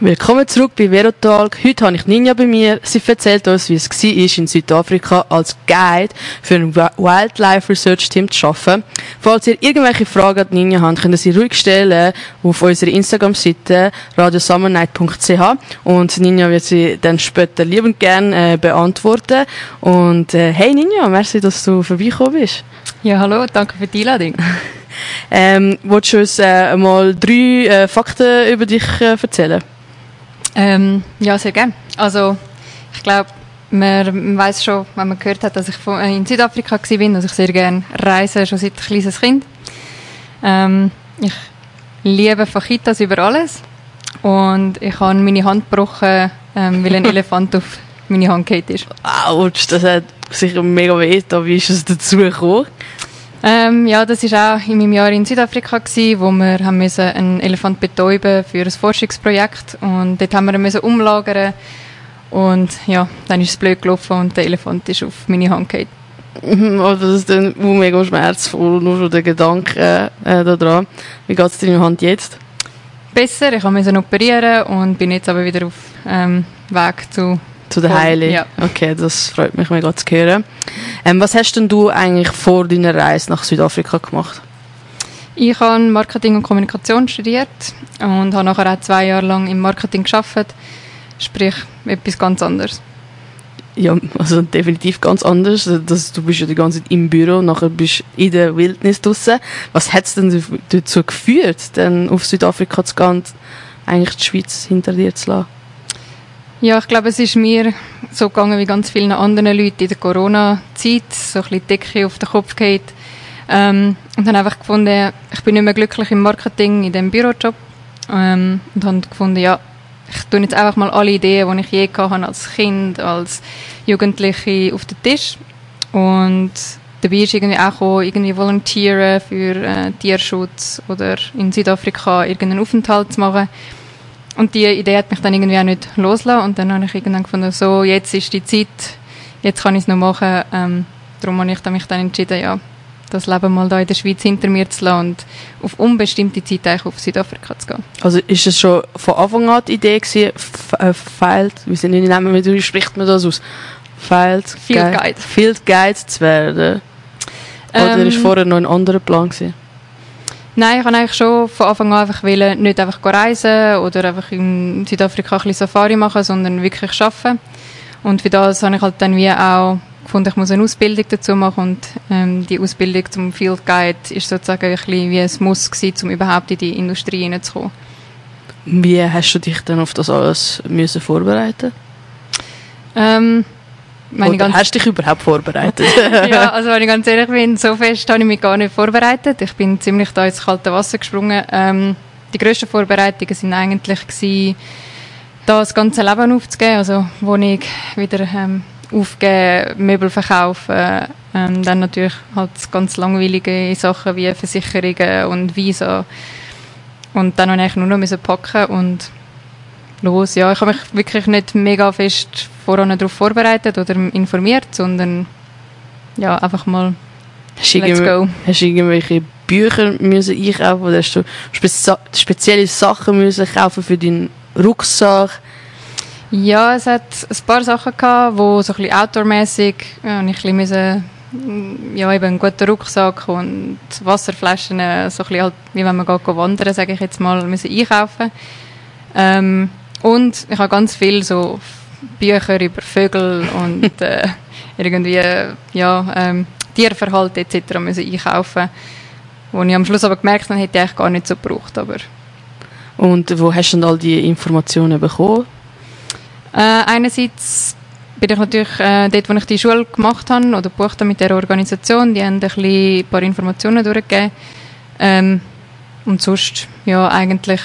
Willkommen zurück bei Verotalk. Heute habe ich Ninja bei mir. Sie erzählt uns, wie es war, in Südafrika als Guide für ein Wildlife Research Team zu arbeiten. Falls ihr irgendwelche Fragen an Ninja habt, könnt ihr sie ruhig stellen auf unserer Instagram-Seite radiosummernight.ch und Ninja wird sie dann später liebend gerne äh, beantworten. Und äh, hey Ninja, merci, dass du vorbeigekommen bist. Ja, hallo, danke für die Einladung. Ähm, willst du uns äh, mal drei äh, Fakten über dich äh, erzählen? Ähm, ja, sehr gerne. Also, ich glaube, man weiß schon, wenn man gehört hat, dass ich äh, in Südafrika war, dass ich sehr gerne reise, schon seit kleines Kind. Ähm, ich liebe Fajitas über alles. Und ich habe meine Hand gebrochen, ähm, weil ein Elefant auf meine Hand gefallen ist. Autsch, das hat sicher mega weh. Wie ist es dazu gekommen? Ähm, ja, das war auch in meinem Jahr in Südafrika, gewesen, wo wir haben müssen einen Elefant betäuben für ein Forschungsprojekt und dort haben wir ihn müssen umlagern und ja, dann ist es blöd gelaufen und der Elefant ist auf meine Hand gefallen. Oh, das ist dann mega schmerzvoll, nur schon der Gedanke äh, daran. Wie geht es deiner Hand jetzt? Besser, ich musste operieren und bin jetzt aber wieder auf ähm, Weg zu zu der Heilung? Ja. Okay, das freut mich mega zu hören. Ähm, was hast denn du eigentlich vor deiner Reise nach Südafrika gemacht? Ich habe Marketing und Kommunikation studiert und habe nachher auch zwei Jahre lang im Marketing gearbeitet. Sprich, etwas ganz anderes. Ja, also definitiv ganz anders. Das, du bist ja die ganze Zeit im Büro, nachher bist du in der Wildnis draussen. Was hat es denn dazu geführt, denn auf Südafrika zu gehen und eigentlich die Schweiz hinter dir zu lassen? Ja, ich glaube, es ist mir so gegangen wie ganz vielen anderen Leuten in der Corona-Zeit, so ein bisschen Decke auf den Kopf geht. Ähm, und habe einfach gefunden, ich bin nicht mehr glücklich im Marketing, in dem Bürojob. Ähm, und habe gefunden, ja, ich tue jetzt einfach mal alle Ideen, die ich je hatte als Kind, als Jugendliche auf den Tisch. Und dabei ist irgendwie auch gekommen, irgendwie volontieren für äh, Tierschutz oder in Südafrika irgendeinen Aufenthalt zu machen. Und die Idee hat mich dann irgendwie auch nicht losgelassen. Und dann habe ich irgendwann gefunden, so, jetzt ist die Zeit, jetzt kann ich es noch machen. Ähm, darum habe ich mich dann entschieden, ja, das Leben mal da in der Schweiz hinter mir zu lassen und auf unbestimmte Zeit eigentlich auf Südafrika zu gehen. Also ist es schon von Anfang an die Idee gewesen, äh, Field, wie sind die Namen, wie spricht man das aus? Field, Field Guide. Guide. Field Guide zu werden? Oder ähm, ist vorher noch ein anderer Plan gewesen? Nein, ich wollte eigentlich schon von Anfang an einfach wollen, nicht einfach reisen oder einfach in Südafrika ein bisschen Safari machen, sondern wirklich arbeiten. Und für das habe ich halt dann wie auch gefunden, ich muss eine Ausbildung dazu machen und ähm, die Ausbildung zum Field Guide ist sozusagen ein bisschen wie ein Muss gewesen, um überhaupt in die Industrie hineinzukommen. Wie hast du dich dann auf das alles müssen vorbereiten? Ähm, meine Oder hast du dich überhaupt vorbereitet? ja, also wenn ich ganz ehrlich bin, so fest habe ich mich gar nicht vorbereitet. Ich bin ziemlich da ins kalte Wasser gesprungen. Ähm, die grössten Vorbereitungen sind eigentlich gewesen, da das ganze Leben aufzugeben, also Wohnung wieder ähm, aufgeben, Möbel verkaufen, ähm, dann natürlich halt ganz langweilige Sachen wie Versicherungen und Visa und dann habe ich nur noch packen und los. Ja, ich habe mich wirklich nicht mega fest voran darauf vorbereitet oder informiert, sondern ja, einfach mal hast let's go. Hast du irgendwelche Bücher müssen einkaufen oder hast du spe spezielle Sachen müssen kaufen für deinen Rucksack? Ja, es hat ein paar Sachen gehabt, wo so ein bisschen outdoormäßig ja, ich ein bisschen ja, eben einen guten Rucksack und Wasserflaschen, so ein bisschen halt, wie wenn man geht wandern, sage ich jetzt mal, müssen einkaufen. Ähm, und ich habe ganz viel so Bücher über Vögel und äh, irgendwie ja, ähm, Tierverhalten etc. müssen einkaufen wo ich am Schluss aber gemerkt habe, hätte ich eigentlich gar nicht so gebraucht. Aber und wo hast du denn all die Informationen bekommen? Äh, einerseits bin ich natürlich äh, dort, wo ich die Schule gemacht habe oder gebucht habe mit der Organisation, die haben ein, bisschen, ein paar Informationen durchgegeben. Ähm, und sonst, ja, eigentlich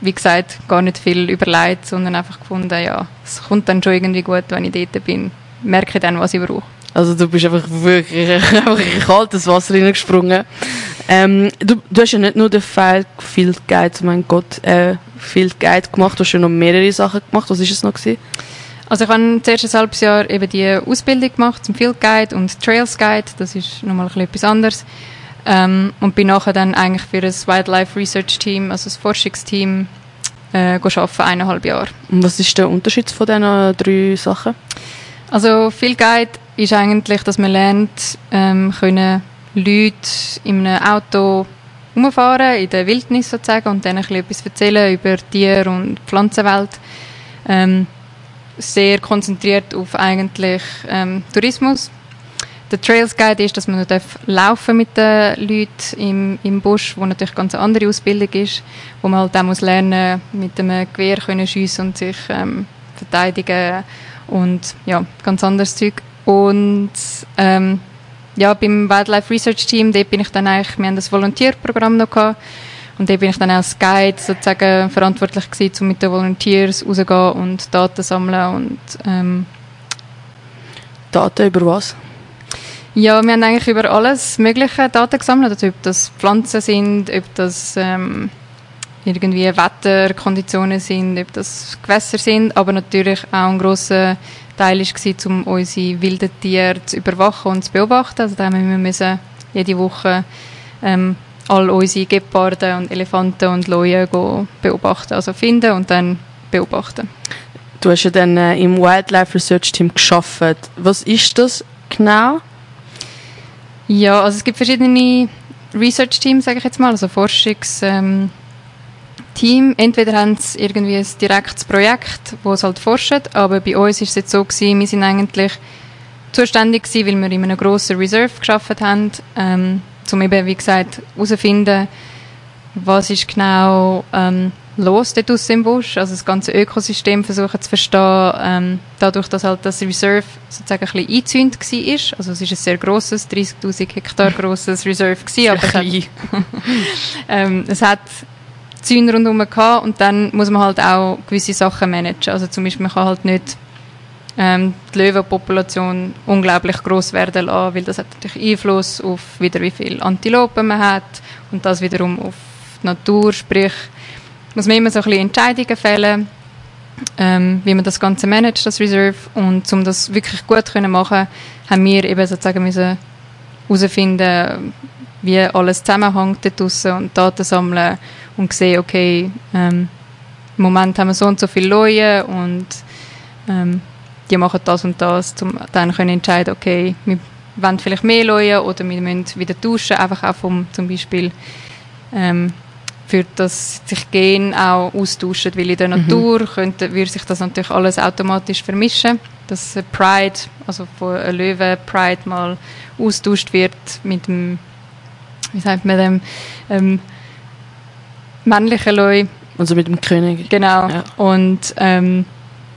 wie gesagt, gar nicht viel überlegt, sondern einfach gefunden, ja, es kommt dann schon irgendwie gut, wenn ich dort bin. Merke dann, was ich brauche. Also du bist einfach wirklich einfach in kaltes Wasser reingesprungen. Ähm, du, du hast ja nicht nur den Field Guide, mein Gott, äh, Field Guide gemacht, du hast ja noch mehrere Sachen gemacht. Was ist es noch gewesen? Also ich habe zuerst ein halbes Jahr eben die Ausbildung gemacht zum Field Guide und Trails Guide. Das ist nochmal etwas anderes. Ähm, und bin nachher dann eigentlich für ein Wildlife Research Team, also ein Forschungsteam, äh, arbeiten, eineinhalb Jahre. Und was ist der Unterschied von diesen drei Sachen? Also Field Guide ist eigentlich, dass man lernt, ähm, können Leute in einem Auto rumfahren, in der Wildnis sozusagen, und dann ein bisschen etwas erzählen über Tier- und Pflanzenwelt. Ähm, sehr konzentriert auf eigentlich ähm, Tourismus. Der Trails Guide ist, dass man nur laufen mit den Leuten im, im Busch, wo natürlich ganz eine andere Ausbildung ist, wo man halt auch muss lernen mit einem Gewehr können schiessen und sich ähm, verteidigen und ja, ganz anderes Zeug. Und ähm, ja, beim Wildlife Research Team, dort bin ich dann eigentlich, wir haben das Volontierprogramm noch gehabt, und dort bin ich dann als Guide sozusagen verantwortlich gewesen, um mit den Volunteers rauszugehen und Daten sammeln und ähm, Daten über was? Ja, wir haben eigentlich über alles mögliche Daten gesammelt, also ob das Pflanzen sind, ob das ähm, irgendwie Wetterkonditionen sind, ob das Gewässer sind, aber natürlich auch ein grosser Teil war, um unsere wilden Tiere zu überwachen und zu beobachten. Also da haben wir müssen jede Woche ähm, all unsere Geparden und Elefanten und Leuen beobachten, also finden und dann beobachten. Du hast ja dann äh, im Wildlife Research Team geschafft. Was ist das genau? Ja, also es gibt verschiedene Research Teams, sage ich jetzt mal, also Forschungs. Entweder haben sie irgendwie ein direktes Projekt, wo es halt forscht, aber bei uns ist es jetzt so gewesen, wir sind eigentlich zuständig gewesen, weil wir in einem grossen Reserve geschafft haben, ähm, um eben, wie gesagt, herauszufinden, was ist genau ähm, los dort draussen im Busch, also das ganze Ökosystem versuchen zu verstehen, ähm, dadurch, dass halt das Reserve sozusagen ein bisschen eingezäunt war, also es ist ein sehr grosses, 30'000 Hektar grosses Reserve gewesen, aber es hat, ähm, es hat Zäune rundherum gehabt und dann muss man halt auch gewisse Sachen managen, also zum Beispiel man kann halt nicht ähm, die Löwenpopulation unglaublich groß werden lassen, weil das hat natürlich Einfluss auf wieder wie viel Antilopen man hat und das wiederum auf die Natur, sprich muss man immer so ein bisschen Entscheidungen fällen, ähm, wie man das Ganze managt, das Reserve. Und um das wirklich gut zu machen, haben wir eben sozusagen müssen herausfinden, wie alles zusammenhängt dort draussen und Daten sammeln und sehen, okay, ähm, im Moment haben wir so und so viele Leute und ähm, die machen das und das, um dann können entscheiden, okay, wir wollen vielleicht mehr Leute oder wir müssen wieder tauschen, einfach auch vom, zum Beispiel ähm, für das sich Gen auch austauschen, weil in der mhm. Natur könnte, würde sich das natürlich alles automatisch vermischen, dass Pride, also von Löwe Pride mal austauscht wird mit dem, wie sagt man dem, ähm, männlichen Löwe. Also mit dem König. Genau. Ja. Und ähm,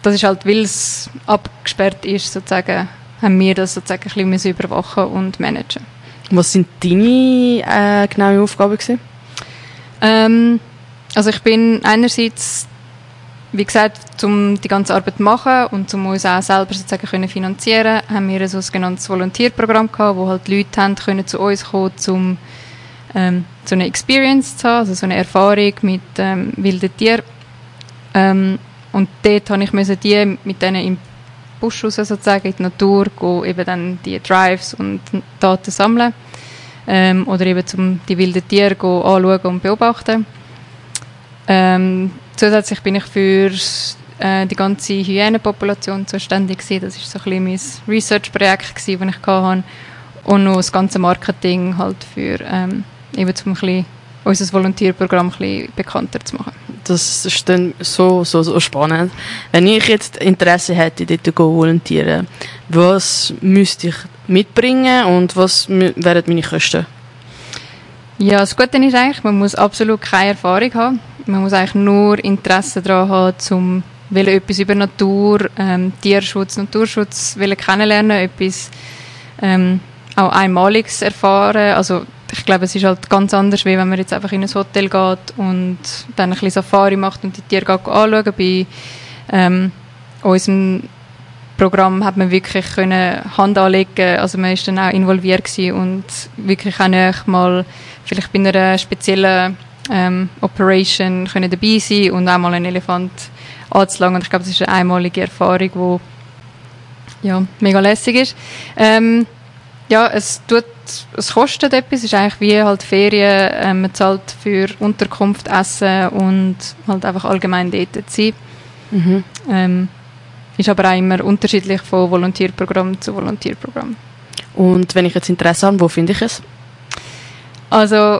das ist halt, weil es abgesperrt ist, sozusagen, haben wir das sozusagen ein bisschen überwachen und managen. Was sind deine äh, genaue Aufgaben gewesen? Ähm, also ich bin einerseits, wie gesagt, um die ganze Arbeit zu machen und um uns auch selber sozusagen können finanzieren, haben wir ein sogenanntes Volontierprogramm gehabt, wo halt Leute haben können zu uns kommen, um ähm, so eine Experience zu haben, also so eine Erfahrung mit ähm, wilden Tieren. Ähm, und dort habe ich müssen die mit denen im Busch raus, sozusagen, in die Natur, gehen, eben dann die Drives und Daten sammeln. Ähm, oder eben zum die wilden Tiere anschauen und beobachten. Ähm, zusätzlich bin ich für äh, die ganze Hyänenpopulation zuständig gewesen. Das ist so ein bisschen mein Research-Projekt das ich hatte. Und noch das ganze Marketing halt für ähm, eben zum ein bisschen unser Volontierprogramm ein bisschen bekannter zu machen. Das ist dann so, so, so spannend. Wenn ich jetzt Interesse hätte, dort zu volontieren, was müsste ich mitbringen und was wären meine Kosten? Ja, das Gute ist eigentlich, man muss absolut keine Erfahrung haben. Man muss eigentlich nur Interesse daran haben, um etwas über Natur, ähm, Tierschutz, Naturschutz kennenlernen, etwas ähm, auch Einmaliges erfahren. Also ich glaube, es ist halt ganz anders, wie wenn man jetzt einfach in ein Hotel geht und dann ein bisschen Safari macht und die Tiere anschauen. Bei ähm, unserem Programm hat man wirklich können Hand anlegen also man ist dann auch involviert und wirklich auch mal vielleicht bei einer speziellen ähm, Operation können dabei sein und auch mal einen Elefant anzulangen. Und ich glaube, das ist eine einmalige Erfahrung, die ja, mega lässig ist. Ähm, ja, es tut, es kostet etwas, ist eigentlich wie halt Ferien, ähm, man zahlt für Unterkunft, Essen und halt einfach allgemein dort zu sein. Mhm. Ähm, ist aber auch immer unterschiedlich von Volontierprogramm zu Volontierprogramm. Und wenn ich jetzt Interesse habe, wo finde ich es? Also,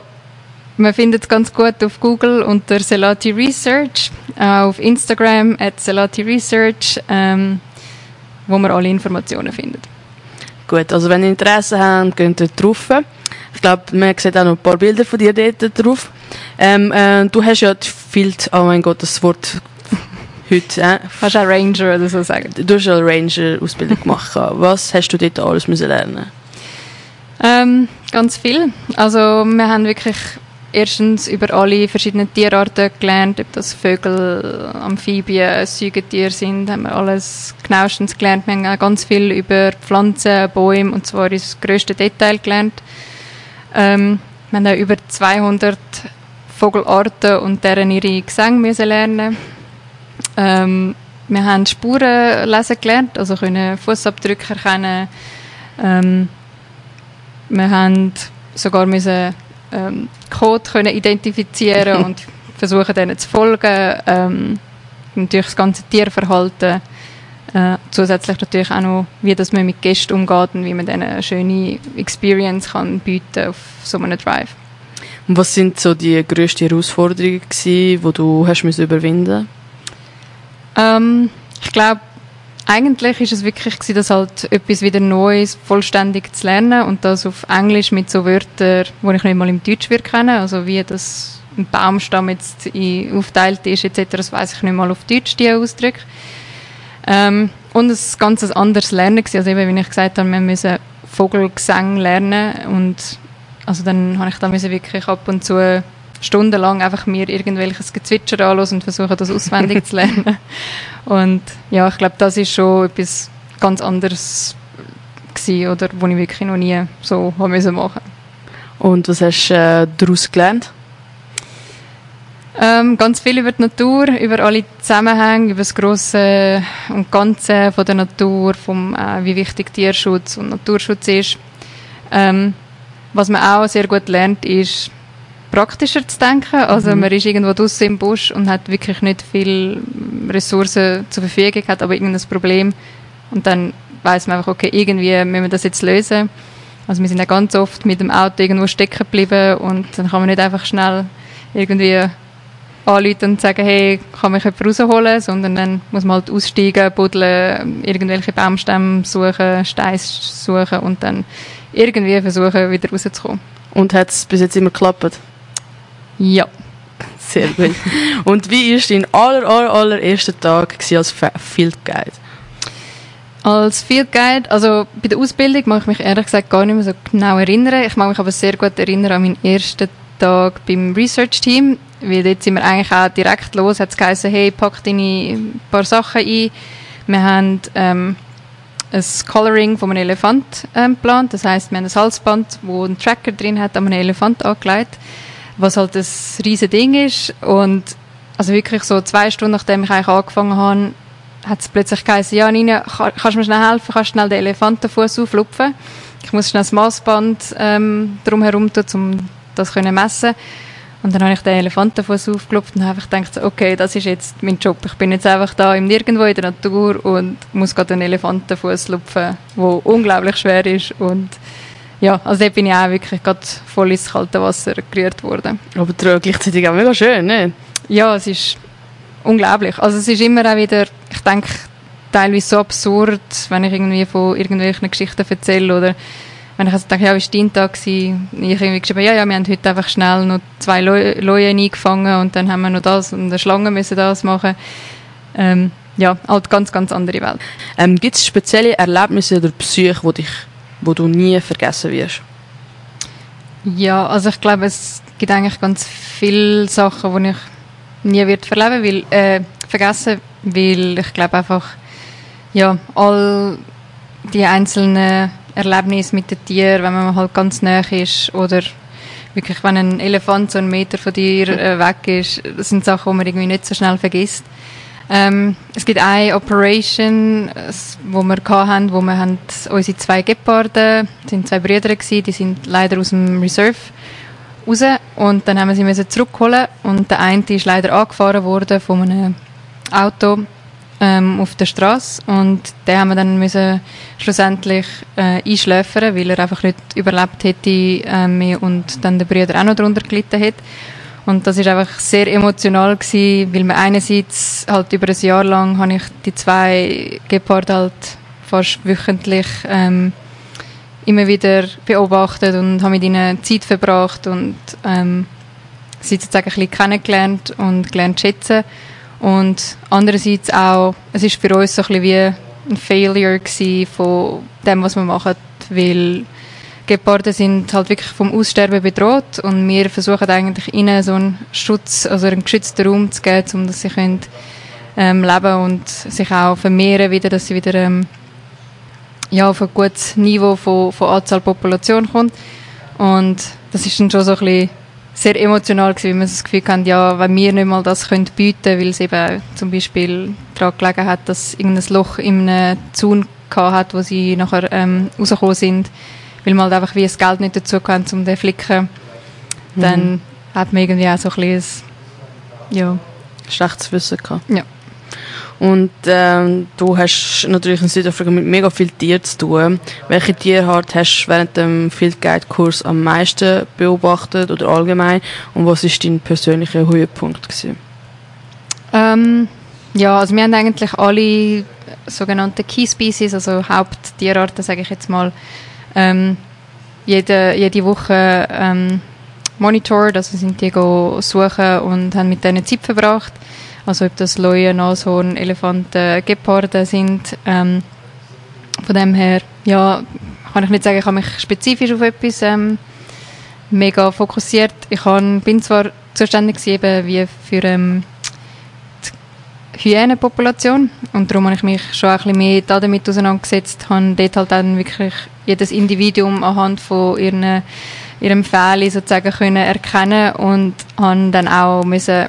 man findet es ganz gut auf Google unter Selati Research, auf Instagram at Selati Research, ähm, wo man alle Informationen findet. Gut, also wenn ihr Interesse habt, könnt ihr drauf. Ich glaube, man sieht auch noch ein paar Bilder von dir dort drauf. Ähm, äh, du hast ja viel, oh mein Gott, das Wort heute. Äh, hast du auch Ranger oder so sagen? Du hast eine Ranger-Ausbildung gemacht. Was hast du dort alles müssen lernen ähm, Ganz viel. Also wir haben wirklich erstens über alle verschiedenen Tierarten gelernt, ob das Vögel, Amphibien, Säugetiere sind, haben wir alles genauestens gelernt. Wir haben auch ganz viel über Pflanzen, Bäume und zwar ins grösste Detail gelernt. Ähm, wir haben auch über 200 Vogelarten und deren ihre Gesänge müssen lernen. Ähm, wir haben Spuren lesen gelernt, also können Fußabdrücke erkennen. Ähm, wir haben sogar müssen ähm, Code können identifizieren und versuchen denen zu folgen. Ähm, natürlich das ganze Tierverhalten. Äh, zusätzlich natürlich auch noch, wie das man mit Gästen umgeht und wie man denen eine schöne Experience kann bieten auf so einem Drive. Und was sind so die grössten Herausforderungen gewesen, die du hast müssen überwinden ähm, ich glaube, eigentlich ist es wirklich gewesen, dass halt etwas wieder Neues vollständig zu lernen und das auf Englisch mit so Wörtern, die ich nicht mal im Deutsch wird kennen, also wie das ein Baumstamm jetzt aufteilt ist etc., das weiß ich nicht mal auf Deutsch, die Ausdrücke. Ähm, und es ganz anderes Lernen gewesen, also eben, wie ich gesagt habe, wir müssen Vogelgesang lernen und also dann habe ich da wirklich ab und zu stundenlang einfach mir irgendwelches Gezwitscher anhören und versuchen, das auswendig zu lernen. Und ja, ich glaube, das ist schon etwas ganz anderes gewesen, oder wo ich wirklich noch nie so haben müssen machen. Und was hast du äh, daraus gelernt? Ähm, ganz viel über die Natur, über alle Zusammenhänge, über das Grosse und Ganze von der Natur, vom, äh, wie wichtig Tierschutz und Naturschutz ist. Ähm, was man auch sehr gut lernt, ist praktischer zu denken. Also mhm. man ist irgendwo draußen im Busch und hat wirklich nicht viel Ressourcen zur Verfügung, hat aber irgendein Problem und dann weiß man einfach, okay, irgendwie müssen wir das jetzt lösen. Also wir sind ja ganz oft mit dem Auto irgendwo stecken geblieben und dann kann man nicht einfach schnell irgendwie anrufen und sagen, hey, kann mich jemand rausholen, sondern dann muss man halt aussteigen, buddeln, irgendwelche Baumstämme suchen, Steine suchen und dann irgendwie versuchen, wieder rauszukommen. Und hat es bis jetzt immer geklappt? Ja. Sehr gut. Und wie war dein aller, aller, allererster Tag als Field Guide? Als Field Guide, also bei der Ausbildung mag ich mich ehrlich gesagt gar nicht mehr so genau erinnern. Ich mag mich aber sehr gut erinnern an meinen ersten Tag beim Research Team, weil dort sind wir eigentlich auch direkt los, hat es geheißen, hey, pack deine paar Sachen ein. Wir haben ähm, ein Coloring von einem Elefant ähm, geplant, das heißt, wir haben ein Halsband, wo ein Tracker drin hat, an einen Elefant angelegt was halt das riesige Ding ist. Und also wirklich so zwei Stunden nachdem ich eigentlich angefangen habe, hat es plötzlich geheißen, ja Nina, kannst du mir schnell helfen, kannst du schnell den Elefantenfuß auflupfen? Ich muss schnell das Maßband ähm, drumherum tun, um das können messen und dann habe ich den Elefantenfuß aufgelupft und habe gedacht, okay, das ist jetzt mein Job. Ich bin jetzt einfach da im Nirgendwo in der Natur und muss gerade einen Elefantenfuß lupfen, der unglaublich schwer ist und ja, also dort bin ich auch wirklich gerade voll ins kalte Wasser gerührt worden. Aber gleichzeitig auch mega schön, ne? Ja, es ist unglaublich. Also es ist immer auch wieder, ich denke, teilweise so absurd, wenn ich irgendwie von irgendwelchen Geschichten erzähle oder wenn ich also denke, ja, wie war dein Tag? Gewesen? Ich irgendwie geschrieben, ja, ja, wir haben heute einfach schnell noch zwei Leuen eingefangen und dann haben wir noch das und eine Schlange müssen das machen. Ähm, ja, halt ganz, ganz andere Welt. Ähm, Gibt es spezielle Erlebnisse oder Psyche, die dich wo du nie vergessen wirst? Ja, also ich glaube, es gibt eigentlich ganz viele Sachen, die ich nie wird verleben will, äh, vergessen, weil ich glaube einfach, ja, all die einzelnen Erlebnisse mit den Tieren, wenn man halt ganz nah ist oder wirklich, wenn ein Elefant so einen Meter von dir äh, weg ist, das sind Sachen, die man irgendwie nicht so schnell vergisst. Ähm, es gibt eine Operation, wo wir hatten, wo wir haben unsere zwei Geparden, das sind zwei Brüder gewesen, die sind leider aus dem Reserve raus. Und dann haben wir sie zurückholen. Und der eine ist leider angefahren worden von einem Auto ähm, auf der Straße. Und den haben wir dann müssen schlussendlich äh, einschläfern, weil er einfach nicht überlebt hätte äh, und dann der Brüder auch noch darunter gelitten hätte. Und das ist einfach sehr emotional gewesen, weil mir einerseits halt über ein Jahr lang habe ich die zwei Gepard halt fast wöchentlich ähm, immer wieder beobachtet und habe mit ihnen Zeit verbracht und ähm, sie sozusagen ein bisschen kennengelernt und gelernt zu schätzen. Und andererseits auch, es ist für uns so ein bisschen wie ein Failure von dem, was wir machen, weil Geparde sind halt wirklich vom Aussterben bedroht und wir versuchen eigentlich ihnen so einen Schutz, also einen geschützten Raum zu geben, um dass sie können, ähm, leben und sich auch vermehren wieder, dass sie wieder ähm, ja, auf ein gutes Niveau von, von Anzahl Population kommt. Und das ist dann schon so ein bisschen sehr emotional gewesen, weil wir das Gefühl hatten, ja, wenn wir nicht mal das können bieten weil es eben zum Beispiel daran gelegen hat, dass irgendein Loch in einem Zaun hat, wo sie nachher ähm, rausgekommen sind, weil man halt einfach wie das Geld nicht dazu kann, um den flicken, mhm. dann hat man irgendwie auch so ein bisschen ja. Schlechtes Wissen gehabt. Ja. Und ähm, du hast natürlich in Südafrika mit mega viel Tieren zu tun. Welche Tierart hast du während dem Field Guide Kurs am meisten beobachtet oder allgemein? Und was ist dein persönlicher Höhepunkt gewesen? Ähm, ja, also wir haben eigentlich alle sogenannte Key Species, also Haupttierarten, sage ich jetzt mal, ähm, jede, jede Woche ähm, monitored, also sind die suchen und haben mit denen Zeit verbracht. Also ob das Leuen, Nashorn, Elefanten, Geparden sind. Ähm, von dem her, ja, kann ich nicht sagen, ich habe mich spezifisch auf etwas ähm, mega fokussiert. Ich kann, bin zwar zuständig gewesen, wie für ähm, Hyänenpopulation und darum habe ich mich schon ein bisschen mehr damit auseinandergesetzt, habe dort halt dann wirklich jedes Individuum anhand von ihren, ihrem Fell sozusagen können erkennen und habe dann auch müssen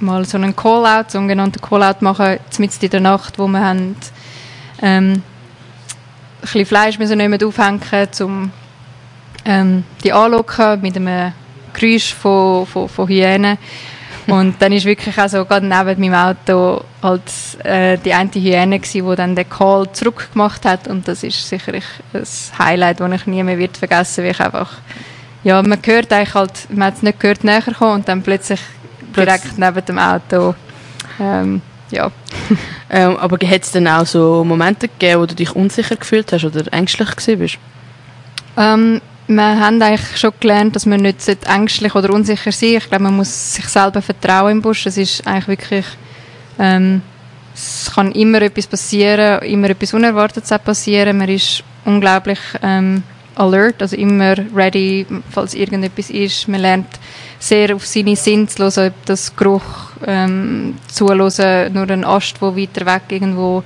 mal so einen Call-out, sogenannten Call-out machen, mitten in der Nacht, wo wir haben, ähm, ein bisschen Fleisch müssen nicht mehr aufhängen, um ähm, die anlocken mit einem Geräusch von, von, von Hyänen. Und dann ist wirklich auch so, gerade neben meinem Auto halt, äh, die eine Hyäne gewesen, die dann den Call zurückgemacht hat. Und das ist sicherlich ein Highlight, das ich nie mehr wird vergessen, weil ich einfach, ja, man hört eigentlich halt, man hat es nicht gehört, näher kommen und dann plötzlich direkt neben dem Auto, ähm, ja. ähm, aber hat es dann auch so Momente gegeben, wo du dich unsicher gefühlt hast oder ängstlich gewesen bist? Ähm, wir haben eigentlich schon gelernt, dass man nicht ängstlich oder unsicher sein Ich glaube, man muss sich selber vertrauen im Busch. Es ist eigentlich wirklich, ähm, es kann immer etwas passieren, immer etwas Unerwartetes passieren. Man ist unglaublich ähm, alert, also immer ready, falls irgendetwas ist. Man lernt sehr auf seine Sinne zu hören, ob das Geruch ähm, zuhören, nur ein Ast, der weiter weg irgendwo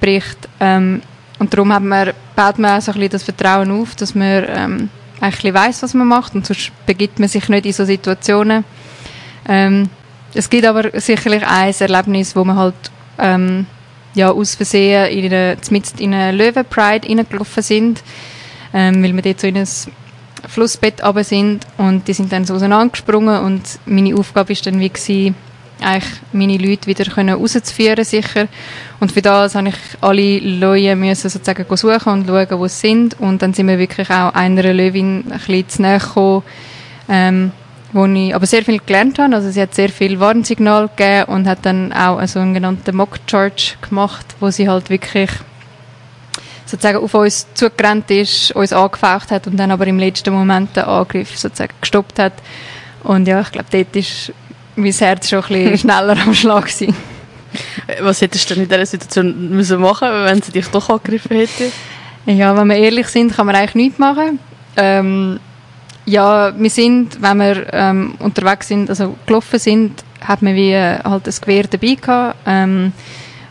bricht. Ähm, und darum hat man, baut man auch so ein bisschen das Vertrauen auf, dass man ähm, eigentlich weiß, was man macht. Und sonst begibt man sich nicht in so Situationen. Ähm, es gibt aber sicherlich ein Erlebnis, wo man halt ähm, ja, aus Versehen in eine, in eine Löwenpride reingelaufen sind, ähm, weil wir dort so in ein Flussbett runter sind. Und die sind dann so auseinandergesprungen. Und meine Aufgabe ist dann wie gewesen, eigentlich meine Leute wieder können rauszuführen sicher. Und für das habe ich alle Leute müssen sozusagen suchen und schauen, wo sie sind. Und dann sind wir wirklich auch einer Löwin ein bisschen zu näher gekommen, ähm, wo ich aber sehr viel gelernt habe, also sie hat sehr viel Warnsignal gegeben und hat dann auch einen sogenannten Mock Charge gemacht, wo sie halt wirklich sozusagen auf uns zugerannt ist, uns angefaucht hat und dann aber im letzten Moment den Angriff sozusagen gestoppt hat. Und ja, ich glaube, dort ist mein Herz schon ein bisschen schneller am Schlag gewesen. Was hättest du denn in dieser Situation müssen machen wenn sie dich doch angegriffen hätte? Ja, wenn wir ehrlich sind, kann man eigentlich nichts machen. Ähm, ja, wir sind, wenn wir ähm, unterwegs sind, also gelaufen sind, hat man wie äh, halt ein Gewehr dabei gehabt. Ähm,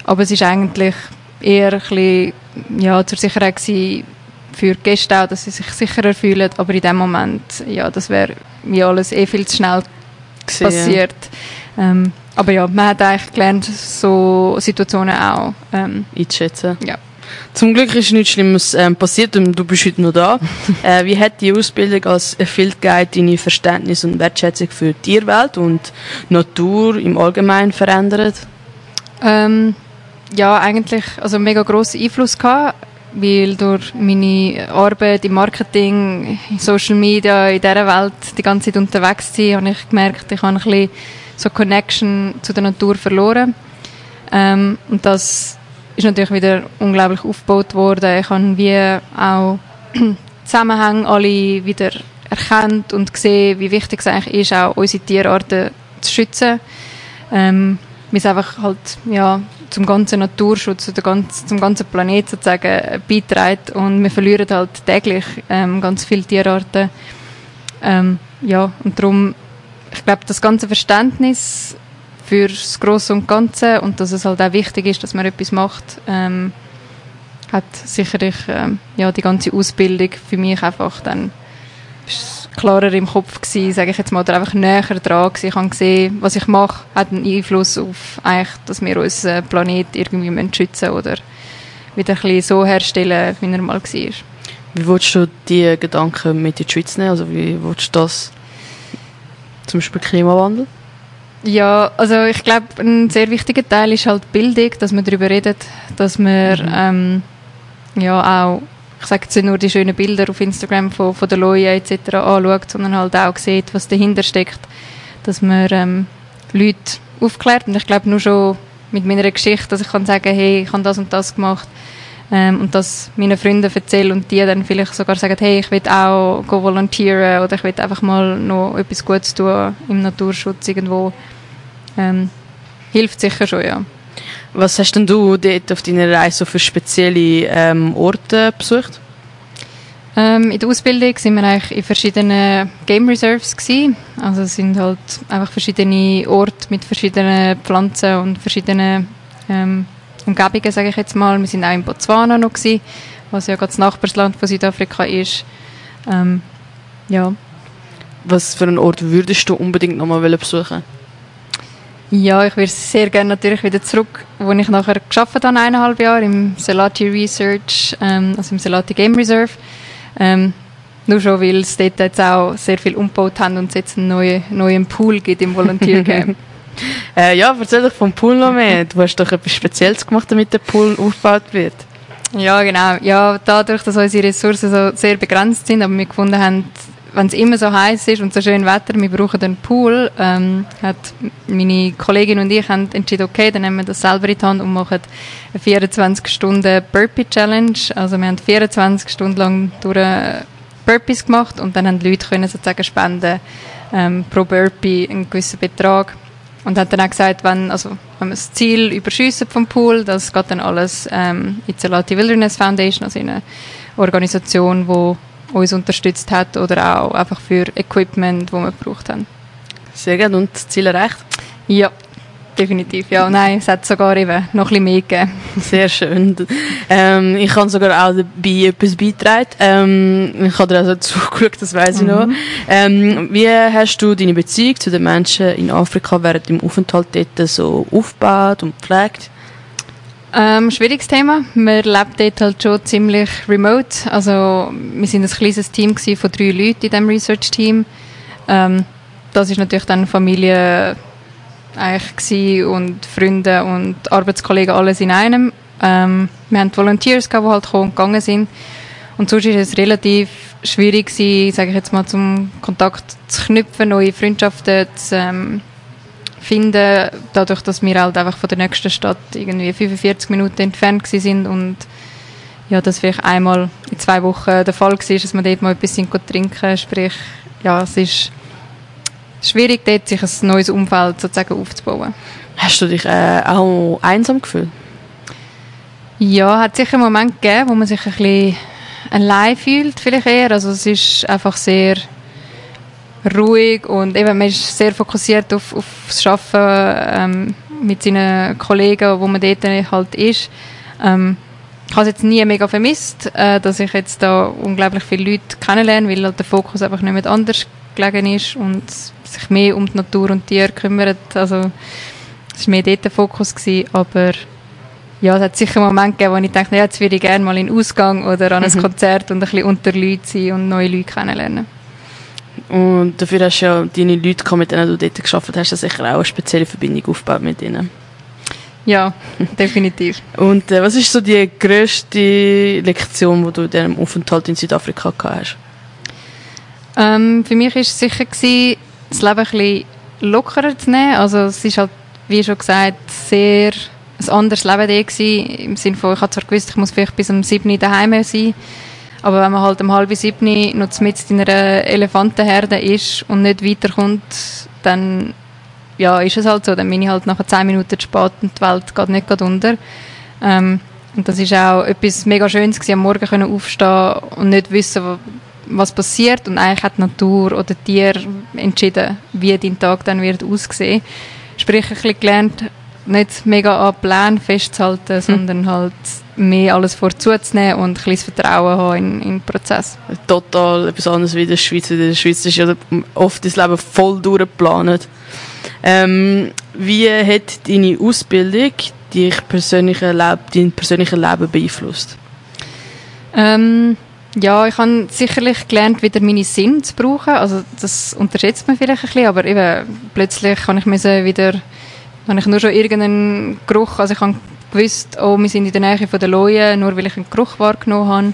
aber es ist eigentlich eher ein bisschen, ja, zur Sicherheit gewesen, für die Gäste auch, dass sie sich sicherer fühlen. Aber in dem Moment, ja, das wäre wie alles eh viel zu schnell passiert. Ähm, Aber ja, man hat eigentlich gelernt, so Situationen auch ähm, einzuschätzen. Ja. Zum Glück ist nichts Schlimmes ähm, passiert und du bist heute noch da. äh, wie hat die Ausbildung als Field Guide deine Verständnis und Wertschätzung für die Tierwelt und Natur im Allgemeinen verändert? Ähm, ja, eigentlich also mega grossen Einfluss gehabt, weil durch meine Arbeit im Marketing, in Social Media, in dieser Welt die ganze Zeit unterwegs sein, habe ich gemerkt, ich habe ein bisschen so Connection zu der Natur verloren. Ähm, und das ist natürlich wieder unglaublich aufgebaut worden. Ich habe wie auch Zusammenhänge alle wieder erkannt und gesehen, wie wichtig es eigentlich ist, auch unsere Tierarten zu schützen. Ähm, wir sind einfach halt, ja, zum ganzen Naturschutz, zum ganzen Planeten sozusagen beiträgt und wir verlieren halt täglich ähm, ganz viele Tierarten. Ähm, ja, und darum, ich glaube, das ganze Verständnis für das Grosse und Ganze und dass es halt auch wichtig ist, dass man etwas macht, ähm, hat sicherlich ähm, ja, die ganze Ausbildung für mich einfach dann klarer im Kopf gewesen, sage ich jetzt mal, oder einfach näher dran gewesen. Ich habe gesehen, was ich mache, hat einen Einfluss auf eigentlich, dass wir unseren Planet irgendwie schützen oder wieder ein bisschen so herstellen, wie er mal war. Wie willst du diese Gedanken mit in die Schweiz nehmen? Also wie willst du das, zum Beispiel Klimawandel? Ja, also ich glaube, ein sehr wichtiger Teil ist halt Bildung, dass man darüber redet, dass man mhm. ähm, ja auch ich sage jetzt nicht nur die schönen Bilder auf Instagram von, von der Loja etc. anschaut, sondern halt auch sieht, was dahinter steckt, dass man ähm, Leute aufklärt und ich glaube nur schon mit meiner Geschichte, dass ich kann sagen, hey, ich habe das und das gemacht ähm, und das meinen Freunden erzähle und die dann vielleicht sogar sagen, hey, ich will auch go volontieren oder ich will einfach mal noch etwas Gutes tun im Naturschutz irgendwo, ähm, hilft sicher schon, ja. Was hast denn du dort auf deiner Reise so für spezielle ähm, Orte besucht? Ähm, in der Ausbildung sind wir eigentlich in verschiedenen Game Reserves gewesen. Also es sind halt einfach verschiedene Orte mit verschiedenen Pflanzen und verschiedenen ähm, Umgebungen, sage ich jetzt mal. Wir sind auch in Botswana noch gewesen, was ja gerade das Nachbarsland von Südafrika ist. Ähm, ja. Was für einen Ort würdest du unbedingt nochmal besuchen? Ja, ich würde sehr gerne natürlich wieder zurück, wo ich nachher geschafft habe, eineinhalb Jahre im Selati Research, ähm, also im Selati Game Reserve. Ähm, nur schon, weil es dort jetzt auch sehr viel umgebaut haben und es jetzt einen neuen, neuen Pool gibt im Volunteer-Camp. äh, ja, erzähl doch vom Pool noch mehr. Du hast doch etwas Spezielles gemacht, damit der Pool aufgebaut wird. Ja, genau. Ja, dadurch, dass unsere Ressourcen so sehr begrenzt sind, aber wir gefunden haben, wenn es immer so heiß ist und so schön Wetter, wir brauchen einen Pool, ähm, hat meine Kollegin und ich haben entschieden, okay, dann nehmen wir das selber in die Hand und machen eine 24 Stunden Burpee Challenge. Also wir haben 24 Stunden lang durch Burpees gemacht und dann haben die Leute können sozusagen spenden ähm, pro Burpee einen gewissen Betrag und hat dann auch gesagt, wenn, also, wenn wir das Ziel überschiessen vom Pool, das geht dann alles ähm, in die Salati Wilderness Foundation, also in eine Organisation, die uns unterstützt hat oder auch einfach für Equipment, das wir gebraucht haben. Sehr gut. Und das Ziel erreicht? Ja, definitiv. Ja, nein, es hat sogar eben noch ein bisschen mehr gegeben. Sehr schön. Ähm, ich habe sogar auch dabei etwas beitragen. Ähm, ich habe dir also zugeschaut, das weiß ich mhm. noch. Ähm, wie hast du deine Beziehung zu den Menschen in Afrika während dem Aufenthalt dort so aufgebaut und gepflegt? Ähm, schwieriges Thema. Wir leben dort halt schon ziemlich remote. Also, wir sind ein kleines Team von drei Leuten in diesem Research-Team. Ähm, das ist natürlich dann Familie eigentlich und Freunde und Arbeitskollegen alles in einem. Ähm, wir haben Volunteers gehabt, die halt gekommen und gegangen sind. Und sonst ist es relativ schwierig gewesen, sage ich jetzt mal, zum Kontakt zu knüpfen, neue Freundschaften zu, ähm, finden, dadurch, dass wir halt einfach von der nächsten Stadt irgendwie 45 Minuten entfernt sind und ja, das vielleicht einmal in zwei Wochen der Fall war, dass wir dort mal etwas trinken, sprich, ja, es ist schwierig, dort sich ein neues Umfeld sozusagen aufzubauen. Hast du dich äh, auch einsam gefühlt? Ja, hat sicher einen Moment gegeben, wo man sich ein bisschen allein fühlt, vielleicht eher. Also es ist einfach sehr ruhig und eben, man ist sehr fokussiert auf, auf das Arbeiten ähm, mit seinen Kollegen, wo man dort halt ist. Ähm, ich habe es jetzt nie mega vermisst, äh, dass ich jetzt da unglaublich viele Leute kennenlerne, weil halt der Fokus einfach nicht mehr anders gelegen ist und sich mehr um die Natur und Tiere kümmert. Also Es war mehr dort der Fokus, gewesen, aber ja, es hat sicher Momente gegeben, wo ich dachte, ja, jetzt würde ich gerne mal in den Ausgang oder an ein mhm. Konzert und ein bisschen unter Leuten sein und neue Leute kennenlernen. Und dafür hast du ja deine Leute, mit denen du dort geschafft hast, sicher auch eine spezielle Verbindung aufgebaut mit ihnen. Ja, definitiv. Und äh, was ist so die grösste Lektion, die du in diesem Aufenthalt in Südafrika gehabt hast? Ähm, für mich war es sicher, gewesen, das Leben ein bisschen lockerer zu nehmen. Also es ist halt, wie schon gesagt, sehr ein anderes Leben da gewesen, im Sinne von, ich habe zwar gewusst, ich muss vielleicht bis um 7 Uhr daheim sein, aber wenn man halt um halb sieben noch mit in einer Elefantenherde ist und nicht weiterkommt, dann ja, ist es halt so. Dann bin ich halt nach 10 Minuten zu spät und die Welt geht nicht unter. Ähm, und das ist auch etwas mega Schönes gewesen, am Morgen können aufstehen und nicht wissen, was passiert. Und eigentlich hat die Natur oder Tier entschieden, wie dein Tag dann wird aussehen. Sprich, ein bisschen gelernt, nicht mega an Plänen festzuhalten, mhm. sondern halt mehr alles vorzunehmen und ein bisschen Vertrauen haben in, in den Prozess. Total etwas anderes wie in der Schweiz. In der Schweiz ist ja oft das Leben voll durchgeplant. Ähm, wie hat deine Ausbildung dich persönliche Leb dein persönliches Leben beeinflusst? Ähm, ja, ich habe sicherlich gelernt, wieder meine Sinne zu brauchen. Also das unterschätzt man vielleicht ein bisschen, aber eben plötzlich kann ich wieder habe ich nur schon irgendeinen Geruch, also ich habe gewusst, oh, wir sind in der Nähe von der Leuen, nur weil ich einen Geruch wahrgenommen habe.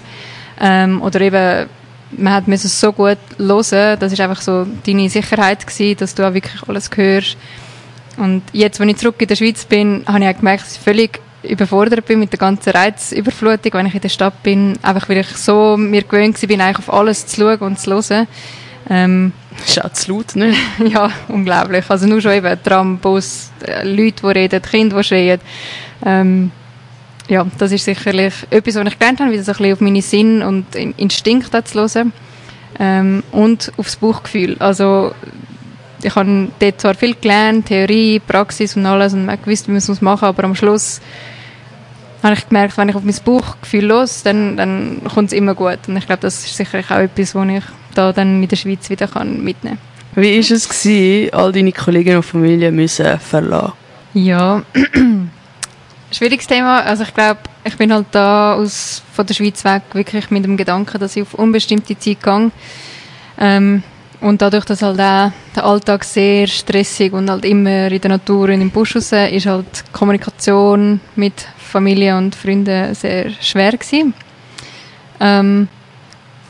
Ähm, oder eben, man hat es so gut hören, das ist einfach so deine Sicherheit gewesen, dass du auch wirklich alles hörst. Und jetzt, wenn ich zurück in der Schweiz bin, habe ich auch gemerkt, dass ich völlig überfordert bin mit der ganzen Reizüberflutung, wenn ich in der Stadt bin, einfach weil ich so mir gewöhnt bin, eigentlich auf alles zu schauen und zu hören. Ähm, ist zu laut, nicht? ja, unglaublich. Also nur schon eben Tram, Bus, Leute, die reden, Kinder, die schreien. Ähm, ja, das ist sicherlich etwas, was ich gelernt habe, wieder so ein bisschen auf meine Sinn und Instinkte zu hören. Ähm, und aufs Bauchgefühl. Also, ich habe dort zwar viel gelernt, Theorie, Praxis und alles, und man gewusst, wie man es machen muss, aber am Schluss habe ich gemerkt, wenn ich auf mein Bauchgefühl los, dann, dann kommt es immer gut. Und ich glaube, das ist sicherlich auch etwas, was ich da dann mit der Schweiz wieder kann mitnehmen kann. Wie war es, gewesen, all deine Kolleginnen und Familie müssen verlassen? Ja, schwieriges Thema. Also ich glaube, ich bin halt da aus, von der Schweiz weg wirklich mit dem Gedanken, dass ich auf unbestimmte Zeit gehe. Ähm, und dadurch, dass halt auch der Alltag sehr stressig und halt immer in der Natur und im Busch raus, ist halt die Kommunikation mit Familie und Freunden sehr schwer gewesen. Ähm,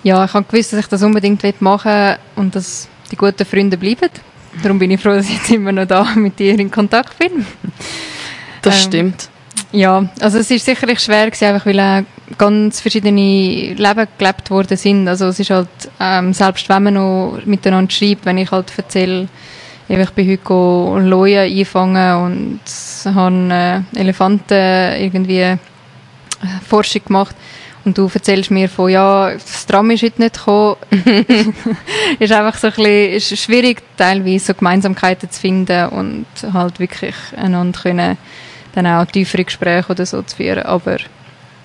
ja, ich habe gewusst, dass ich das unbedingt machen will und dass die guten Freunde bleiben. Darum bin ich froh, dass ich jetzt immer noch da mit dir in Kontakt bin. Das ähm, stimmt. Ja, also es ist sicherlich schwer gewesen, einfach weil auch ganz verschiedene Leben gelebt worden sind. Also es ist halt, ähm, selbst wenn man noch miteinander schreibt, wenn ich halt erzähle, ich bin heute Leuen einfangen und habe äh, Elefanten irgendwie äh, Forschung gemacht und du erzählst mir von, ja, das Tram ist heute nicht gekommen, ist einfach so ein bisschen ist schwierig, teilweise so Gemeinsamkeiten zu finden und halt wirklich einander können, dann auch tiefere Gespräche oder so zu führen, aber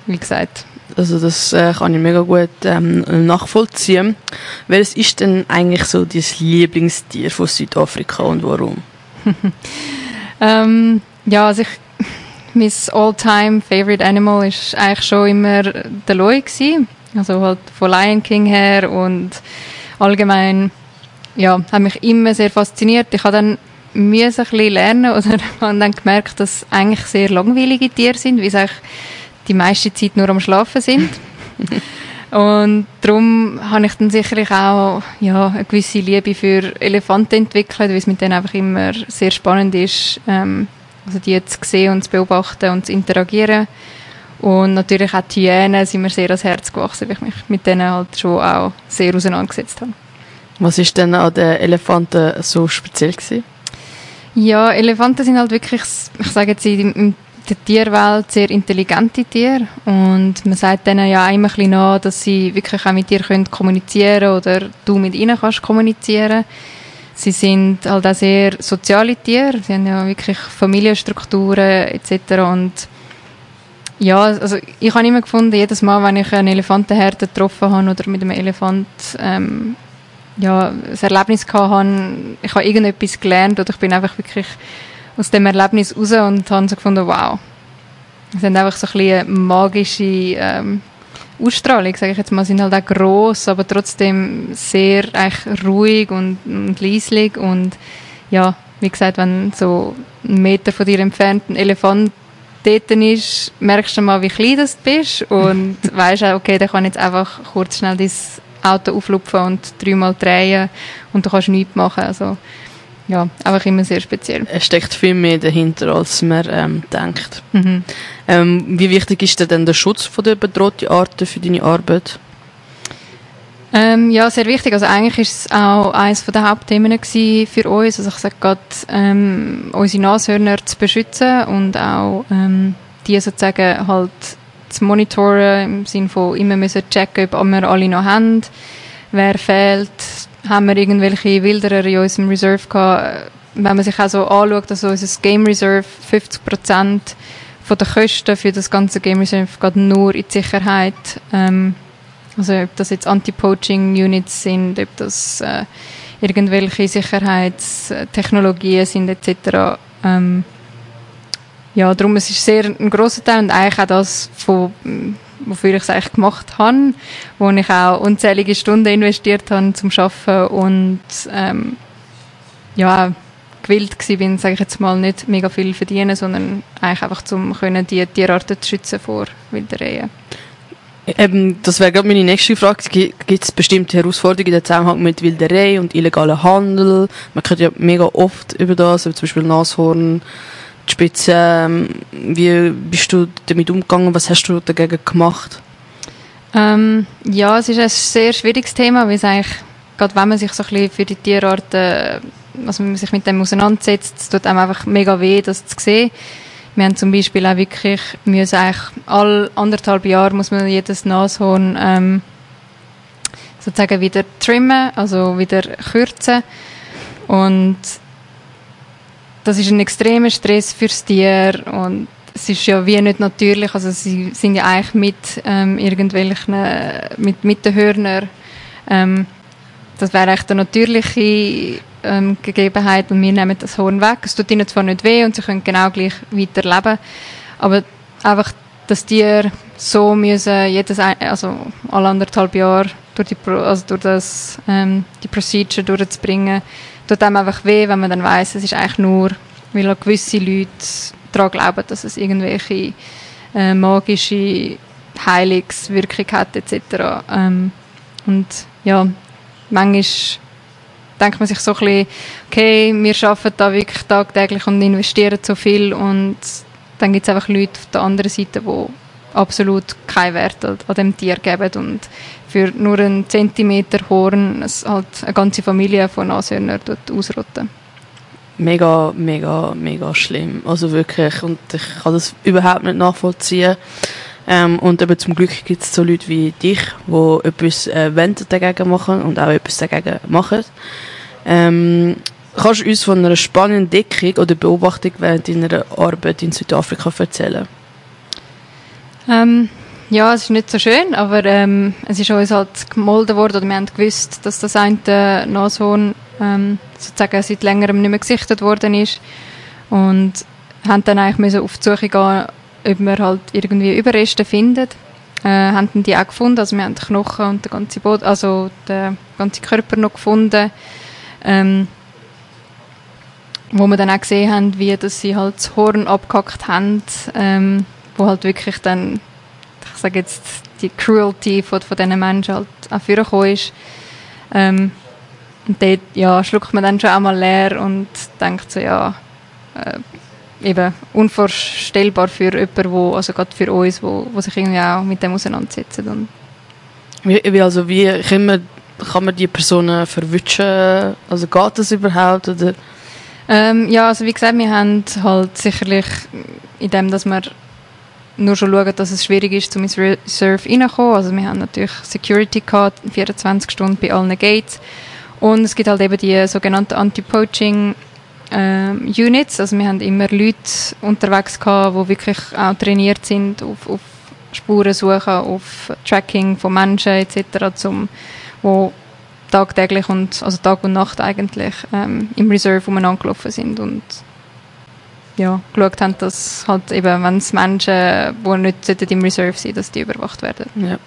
wie gesagt. Also das äh, kann ich mega gut ähm, nachvollziehen. Welches ist denn eigentlich so dein Lieblingstier von Südafrika und warum? ähm, ja, also ich mein all-time favorite Animal ist eigentlich schon immer der Loi gewesen. Also halt von Lion King her und allgemein, ja, hat mich immer sehr fasziniert. Ich habe dann müssen ein bisschen lernen oder habe dann gemerkt, dass es eigentlich sehr langweilige Tiere sind, weil sie eigentlich die meiste Zeit nur am Schlafen sind. Und darum habe ich dann sicherlich auch ja, eine gewisse Liebe für Elefanten entwickelt, weil es mit denen einfach immer sehr spannend ist, ähm, also die zu sehen und zu beobachten und zu interagieren. Und natürlich auch die Hyänen sind mir sehr ans Herz gewachsen, weil ich mich mit denen halt schon auch sehr auseinandergesetzt habe. Was ist denn an den Elefanten so speziell gewesen? Ja, Elefanten sind halt wirklich, ich sage jetzt in der Tierwelt sehr intelligente Tiere und man sagt denen ja immer ein bisschen nach, dass sie wirklich auch mit dir kommunizieren können oder du mit ihnen kannst kommunizieren Sie sind halt auch sehr soziale Tiere. Sie haben ja wirklich Familienstrukturen etc. Und ja, also ich habe immer gefunden, jedes Mal, wenn ich eine Elefantenherde getroffen habe oder mit einem Elefant ähm, ja, ein Erlebnis gehabt habe, ich habe irgendetwas gelernt oder ich bin einfach wirklich aus dem Erlebnis raus und habe so gefunden, wow. Es sind einfach so ein bisschen magische ähm, Ausstrahlung, sage ich jetzt mal, sind halt auch gross, aber trotzdem sehr eigentlich ruhig und, und leislich und ja, wie gesagt, wenn so ein Meter von dir entfernt ein Elefant dort ist, merkst du mal, wie klein du bist und weißt auch, okay, der kann jetzt einfach kurz schnell dein Auto auflupfen und dreimal drehen und du kannst nichts machen. Also ja, einfach immer sehr speziell. Es steckt viel mehr dahinter, als man ähm, denkt. Mhm. Ähm, wie wichtig ist denn der Schutz von der bedrohten Arten für deine Arbeit? Ähm, ja, sehr wichtig. Also eigentlich ist es auch eines der Hauptthemen für uns. Also ich sage gerade, ähm, unsere Nashörner zu beschützen und auch ähm, die sozusagen halt zu monitoren, im Sinne von immer müssen checken, ob wir alle noch haben, wer fehlt, haben wir irgendwelche Wilderer in unserem Reserve gehabt. Wenn man sich auch so anschaut, also unser Game Reserve, 50 Prozent von den Kosten für das ganze Game Reserve geht nur in die Sicherheit. Ähm, also ob das jetzt Anti-Poaching-Units sind, ob das äh, irgendwelche Sicherheitstechnologien sind etc. Ähm, ja, darum es ist sehr ein grosser Teil und eigentlich auch das, von, wofür ich es eigentlich gemacht habe, wo ich auch unzählige Stunden investiert habe zum Arbeiten und ähm, ja, gewillt bin, sage ich jetzt mal, nicht mega viel verdienen, sondern eigentlich einfach zum können die Tierarten zu schützen vor Wildereien. Eben, das wäre gerade meine nächste Frage. Gibt es bestimmte Herausforderungen in Zusammenhang mit Wilderei und illegalen Handel? Man hört ja mega oft über das, zum Beispiel Nashorn, Spitze. Ähm, wie bist du damit umgegangen? Was hast du dagegen gemacht? Ähm, ja, es ist ein sehr schwieriges Thema, weil es eigentlich, gerade wenn man sich so ein bisschen für die Tierarten, also man sich mit dem auseinandersetzt, es tut einem einfach mega weh, das zu sehen. Wir haben zum Beispiel auch wirklich, müssen eigentlich alle anderthalb Jahre muss man jedes Nashorn ähm, sozusagen wieder trimmen, also wieder kürzen. Und das ist ein extremer Stress fürs Tier und es ist ja wie nicht natürlich, also sie sind ja eigentlich mit ähm, irgendwelchen, mit, mit den Hörnern, ähm, das wäre eigentlich der natürliche ähm, Gegebenheit und wir nehmen das Horn weg. Es tut ihnen zwar nicht weh und sie können genau gleich weiterleben, aber einfach, dass die so müssen jedes, also alle anderthalb Jahre durch die, also durch das, ähm, die Procedure durchzubringen, tut einem einfach weh, wenn man dann weiß, es ist eigentlich nur, weil auch gewisse Leute daran glauben, dass es irgendwelche äh, magische Heilungswirkung hat etc. Ähm, und ja, manchmal denkt man sich so ein bisschen, okay, wir arbeiten da wirklich tagtäglich und investieren so viel und dann gibt es einfach Leute auf der anderen Seite, die absolut keinen Wert an, an dem Tier geben und für nur einen Zentimeter Horn es halt eine ganze Familie von Nashörnern ausrotten. Mega, mega, mega schlimm. Also wirklich. Und ich kann das überhaupt nicht nachvollziehen. Ähm, und eben zum Glück gibt es so Leute wie dich, die etwas äh, dagegen machen und auch etwas dagegen machen. Ähm, kannst du uns von einer spannenden Entdeckung oder Beobachtung während deiner Arbeit in Südafrika erzählen? Ähm, ja, es ist nicht so schön, aber ähm, es ist uns halt gemolden worden oder wir haben gewusst, dass das eine Nashorn ähm, sozusagen seit längerem nicht mehr gesichtet worden ist und haben dann eigentlich auf die Suche gehen, ob wir halt irgendwie Überreste finden. Äh, haben die auch gefunden, also wir haben die Knochen und den ganzen Boden, also den ganzen Körper noch gefunden. Ähm, wo wir dann auch gesehen haben, wie dass sie halt das Horn abgehackt haben, ähm, wo halt wirklich dann, ich sage jetzt, die Cruelty von, von diesen Menschen halt auch vorgekommen ist. Ähm, und dort, ja, schluckt man dann schon einmal leer und denkt so, ja, äh, eben unvorstellbar für jemanden, wo, also gerade für uns, wo, wo sich irgendwie auch mit dem auseinandersetzen. Und wie, wie, also wie kann man, kann man die Personen verwischen? Also geht das überhaupt? Oder? Ähm, ja, also wie gesagt, wir haben halt sicherlich in dem, dass wir nur schon schauen, dass es schwierig ist, zum ins Reserve reinzukommen. Also wir haben natürlich Security gehabt, 24 Stunden bei allen Gates. Und es gibt halt eben die sogenannten Anti-Poaching ähm, Units. Also wir haben immer Leute unterwegs gehabt, die wirklich auch trainiert sind auf, auf Spurensuche, auf Tracking von Menschen etc., zum, wo tagtäglich und also Tag und Nacht eigentlich ähm, im Reserve umeinander gelaufen sind und ja, geschaut haben, dass halt eben, wenn es Menschen, die nicht im Reserve sind, dass die überwacht werden. Ja.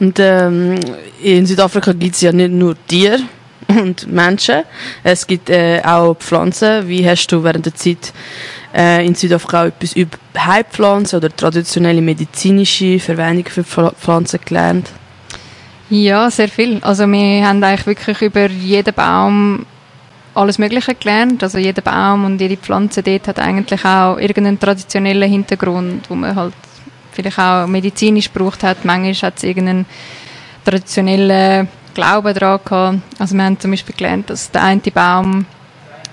Und ähm, in Südafrika gibt es ja nicht nur Tiere und Menschen, es gibt äh, auch Pflanzen. Wie hast du während der Zeit äh, in Südafrika auch etwas über Heilpflanzen oder traditionelle medizinische Verwendung für Pflanzen gelernt? Ja, sehr viel. Also wir haben eigentlich wirklich über jeden Baum alles Mögliche gelernt. Also jeder Baum und jede Pflanze dort hat eigentlich auch irgendeinen traditionellen Hintergrund, wo man halt vielleicht auch medizinisch gebraucht hat. Manchmal hat es irgendeinen traditionellen Glauben daran gehabt. Also wir haben zum Beispiel gelernt, dass der eine Baum,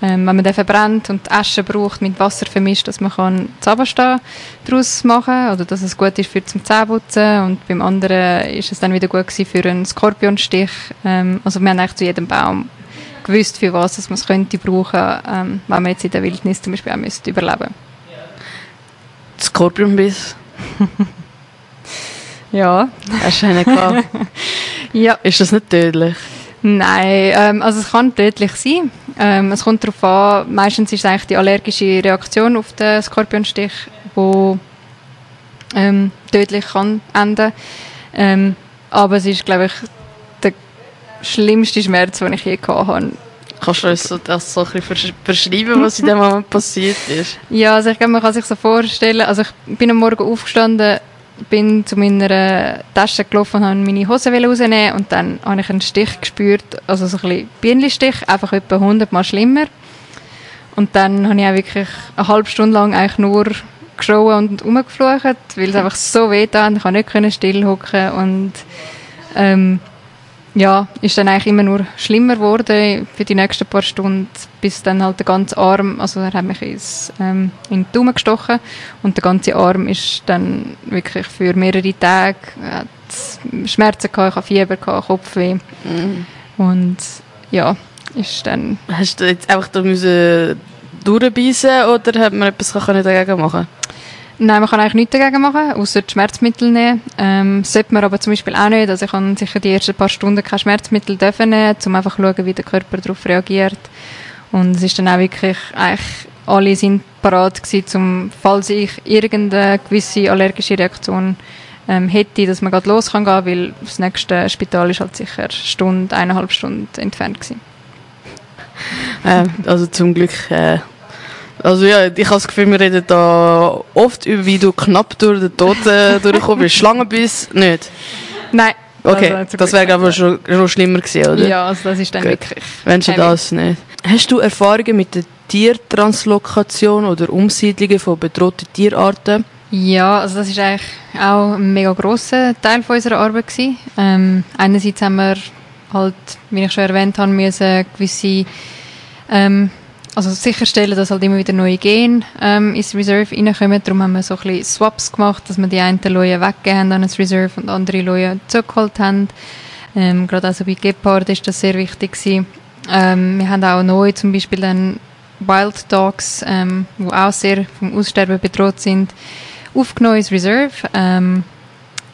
ähm, wenn man den verbrennt und Asche braucht, mit Wasser vermischt, dass man kann Zahnpasta daraus machen oder dass es gut ist für zum Zähneputzen und beim anderen ist es dann wieder gut für einen Skorpionstich. Ähm, also wir haben eigentlich zu jedem Baum gewusst, für was man es könnte brauchen, ähm, wenn man jetzt in der Wildnis zum Beispiel auch müsste überleben Skorpionbiss? ja. Hast du einen gehabt? ja. Ist das nicht tödlich? Nein, ähm, also es kann tödlich sein. Ähm, es kommt darauf an, meistens ist es eigentlich die allergische Reaktion auf den Skorpionstich, die ähm, tödlich kann enden. Ähm, aber es ist, glaube ich, schlimmste Schmerz, den ich je gehabt habe. Kannst du uns so, das so ein bisschen beschreiben, was in dem Moment passiert ist? Ja, also ich glaube, man kann sich so vorstellen, also ich bin am Morgen aufgestanden, bin zu meiner Tasche gelaufen und habe meine Hose rausnehmen und dann habe ich einen Stich gespürt, also so ein bisschen Bienenstich, einfach etwa 100 Mal schlimmer. Und dann habe ich auch wirklich eine halbe Stunde lang eigentlich nur geschrauen und rumgeflucht, weil es einfach so weh tat, ich konnte nicht still hocken und ähm, ja, ist dann eigentlich immer nur schlimmer geworden für die nächsten paar Stunden, bis dann halt der ganze Arm, also er hat mich ins, ähm, in die Daumen gestochen und der ganze Arm ist dann wirklich für mehrere Tage, hat Schmerzen gehabt, ich hatte Fieber, gehabt, Kopfweh mhm. und ja, ist dann... Hast du jetzt einfach da müssen durchbeissen oder hat man etwas dagegen machen Nein, man kann eigentlich nichts dagegen machen, außer Schmerzmittel nehmen. Ähm, sollte man aber zum Beispiel auch nicht. Also ich kann sicher die ersten paar Stunden kein Schmerzmittel dürfen nehmen, um einfach zu schauen, wie der Körper darauf reagiert. Und es ist dann auch wirklich, eigentlich alle sind parat gewesen, um, falls ich irgendeine gewisse allergische Reaktion ähm, hätte, dass man gerade los kann gehen, weil das nächste Spital ist halt sicher eine Stunde, eineinhalb Stunden entfernt gewesen. Ähm, also zum Glück äh, also ja, ich habe das Gefühl, wir reden da oft über, wie du knapp durch den Tod äh, durchgekommen bist. Schlangenbiss nicht? Nein. Okay, also, das wäre glaube ich schon, schon schlimmer gewesen, oder? Ja, also das ist dann Gut. wirklich... Wenn du das nicht. Hast du Erfahrungen mit der Tiertranslokation oder Umsiedlungen von bedrohten Tierarten? Ja, also das ist eigentlich auch ein mega grosser Teil von unserer Arbeit gewesen. Ähm, einerseits haben wir halt, wie ich schon erwähnt habe, müssen gewisse ähm, also sicherstellen, dass halt immer wieder neue Gene ähm, ins Reserve reinkommen. Darum haben wir so ein bisschen Swaps gemacht, dass wir die einen Leute weggegeben haben an das Reserve und andere Leute zurückgeholt haben. Ähm, gerade also bei Gepard ist das sehr wichtig. Ähm, wir haben auch neu zum Beispiel dann Wild Dogs, ähm, die auch sehr vom Aussterben bedroht sind, aufgenommen ins Reserve. Ähm,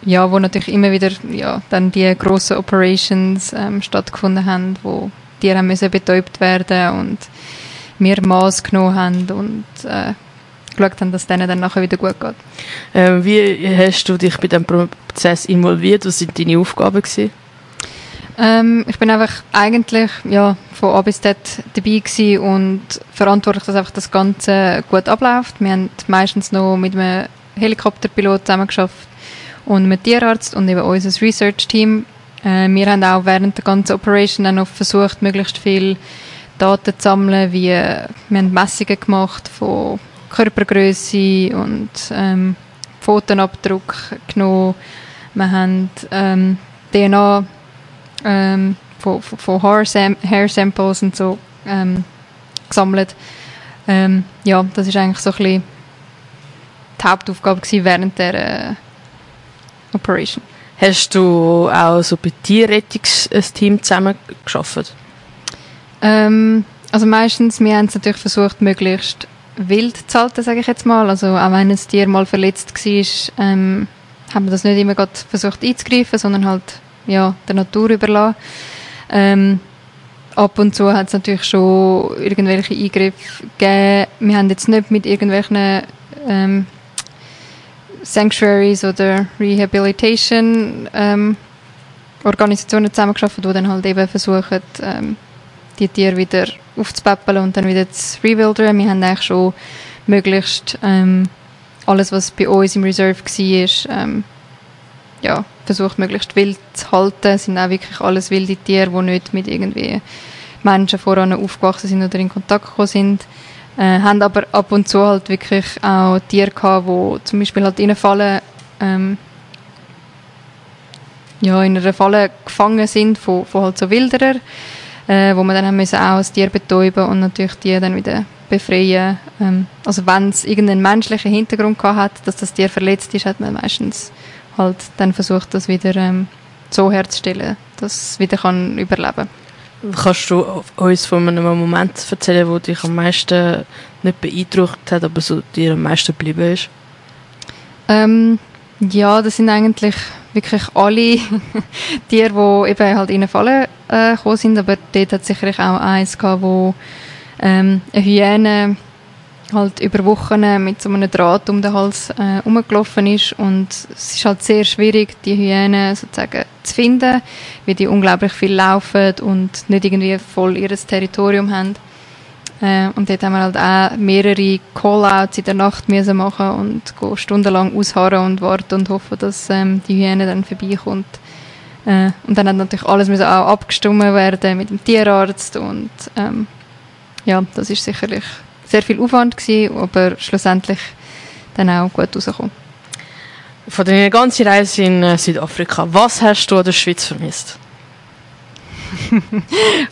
ja, wo natürlich immer wieder ja, dann die grossen Operations ähm, stattgefunden haben, wo die haben müssen betäubt werden und wir Maß genommen haben und äh, geschaut haben, dass es denen dann nachher wieder gut geht. Äh, wie hast du dich bei diesem Prozess involviert? Was waren deine Aufgaben? Gewesen? Ähm, ich bin einfach eigentlich ja, von A bis Z dabei gewesen und verantwortlich, dass einfach das Ganze gut abläuft. Wir haben meistens noch mit einem Helikopterpilot zusammengearbeitet und mit Tierarzt und eben unser Research-Team. Äh, wir haben auch während der ganzen Operation noch versucht, möglichst viel Daten zu sammeln, wie wir haben Messungen gemacht von Körpergröße und ähm, Pfotenabdruck genommen. Wir haben ähm, DNA ähm, von, von Hair, Hair Samples und so ähm, gesammelt. Ähm, ja, das ist eigentlich so ein bisschen die Hauptaufgabe während der äh, Operation. Hast du auch so bei Tierrettungsteam zusammengearbeitet? Ähm, also meistens, wir haben es natürlich versucht, möglichst wild zu halten, sage ich jetzt mal. Also auch wenn ein Tier mal verletzt war, ähm, haben wir das nicht immer versucht einzugreifen, sondern halt ja, der Natur überlassen. Ähm, ab und zu hat es natürlich schon irgendwelche Eingriffe gegeben. Wir haben jetzt nicht mit irgendwelchen ähm, Sanctuaries oder Rehabilitation ähm, Organisationen zusammengearbeitet, die dann halt eben versuchen, ähm, die Tiere wieder aufzupäppeln und dann wieder zu rewildern. Wir haben eigentlich schon möglichst ähm, alles, was bei uns im Reserve war, ähm, ja, versucht möglichst wild zu halten. Es sind auch wirklich alles wilde Tiere, die nicht mit irgendwie Menschen voran aufgewachsen sind oder in Kontakt gekommen sind. Äh, haben aber ab und zu halt wirklich auch Tiere gehabt, die zum Beispiel halt in einer Falle ähm, ja, in einer Falle gefangen sind von, von halt so Wilderer, äh, wo man dann haben müssen auch das Tier betäuben und natürlich die dann wieder befreien. Ähm, also wenn es irgendeinen menschlichen Hintergrund gehabt hat, dass das Tier verletzt ist, hat man meistens halt dann versucht, das wieder ähm, so herzustellen, dass es wieder kann überleben Kannst du uns von einem Moment erzählen, wo dich am meisten nicht beeindruckt hat, aber so dir am meisten geblieben ist? Ähm, ja, das sind eigentlich wirklich alle Tiere, die eben halt in eine Falle äh, sind, aber dort hat sicherlich auch eins gehabt, wo ähm, eine Hyäne halt über Wochen mit so einem Draht um den Hals äh, rumgelaufen ist und es ist halt sehr schwierig, die Hyänen sozusagen zu finden, weil die unglaublich viel laufen und nicht irgendwie voll ihr Territorium haben. Äh, und dort haben wir halt auch mehrere Callouts in der Nacht müssen machen und stundenlang ausharren und warten und hoffen, dass ähm, die Hyäne dann vorbeikommt. Äh, und dann hat natürlich alles müssen auch abgestimmt werden mit dem Tierarzt und ähm, ja, das ist sicherlich sehr viel Aufwand gewesen, aber schlussendlich dann auch gut rausgekommen. Von deiner ganzen Reise in äh, Südafrika, was hast du an der Schweiz vermisst?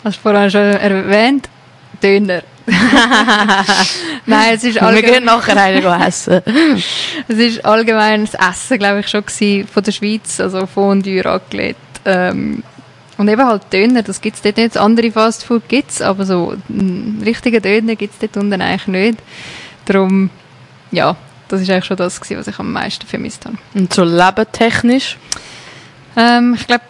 Hast du vorhin schon erwähnt? Döner. Nein, es ist allgemein... Wir gehen nachher einen essen. es ist allgemein das Essen, glaube ich, schon gewesen, von der Schweiz, also Fondue, Raclette. Ähm, und eben halt Döner, das gibt es dort nicht. Andere Fastfood gibt es, aber so einen richtigen Döner gibt es dort unten eigentlich nicht. Darum, ja, das ist eigentlich schon das gewesen, was ich am meisten vermisst habe. Und so lebentechnisch? Ähm, ich glaube,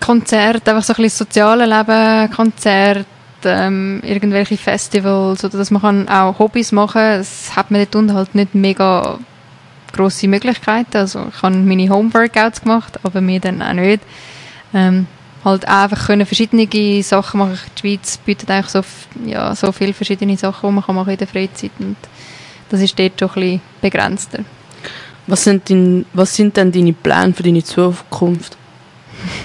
Konzerte, einfach so ein bisschen das soziale Leben, Konzerte, ähm, irgendwelche Festivals oder dass man kann auch Hobbys machen kann. Das hat man dort unten halt nicht mega grosse Möglichkeiten. Also ich habe meine Homeworkouts gemacht, aber mir dann auch nicht. Ähm, halt einfach können verschiedene Sachen machen. Die Schweiz bietet eigentlich so, ja, so viele verschiedene Sachen, die man kann machen in der Freizeit und das ist dort schon ein bisschen begrenzter. Was sind, dein, was sind denn deine Pläne für deine Zukunft?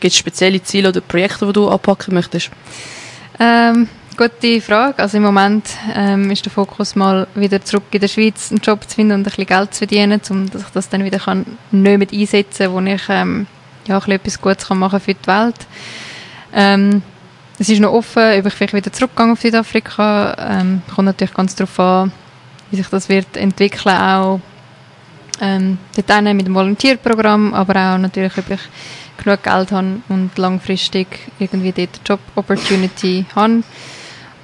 Gibt es spezielle Ziele oder Projekte, die du anpacken möchtest? Ähm, gute Frage. Also im Moment ähm, ist der Fokus mal wieder zurück in der Schweiz einen Job zu finden und ein bisschen Geld zu verdienen, um dass ich das dann wieder kann nicht mit einsetzen wo ich ähm, ja, etwas Gutes kann machen für die Welt. Ähm, es ist noch offen, ob ich vielleicht wieder zurückgehe auf Südafrika. Ähm, kommt natürlich ganz darauf an, wie sich das wird entwickeln, auch ähm, dort mit dem Volontierprogramm, aber auch natürlich, ob ich genug Geld habe und langfristig irgendwie dort Job-Opportunity habe.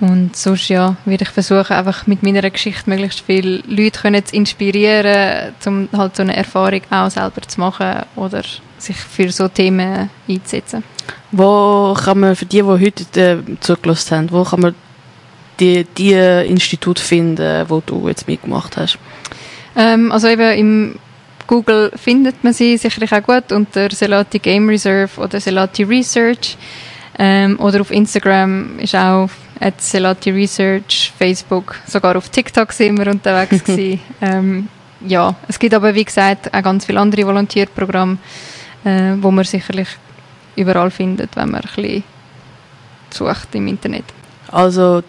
Und sonst ja, werde ich versuchen, einfach mit meiner Geschichte möglichst viele Leute können zu inspirieren, um halt so eine Erfahrung auch selber zu machen oder sich für so Themen einzusetzen. Wo kann man, für die, die heute äh, zugelassen haben, wo kann man die, die Institut finden, wo du jetzt mitgemacht hast? Ähm, also eben im Google findet man sie sicherlich auch gut unter Selati Game Reserve oder Selati Research. Ähm, oder auf Instagram ist auch at Selati Research, Facebook, sogar auf TikTok sind wir unterwegs ähm, ja, es gibt aber wie gesagt auch ganz viele andere Volontierprogramme, äh, wo man sicherlich überall findet, wenn man ein bisschen sucht im Internet. Also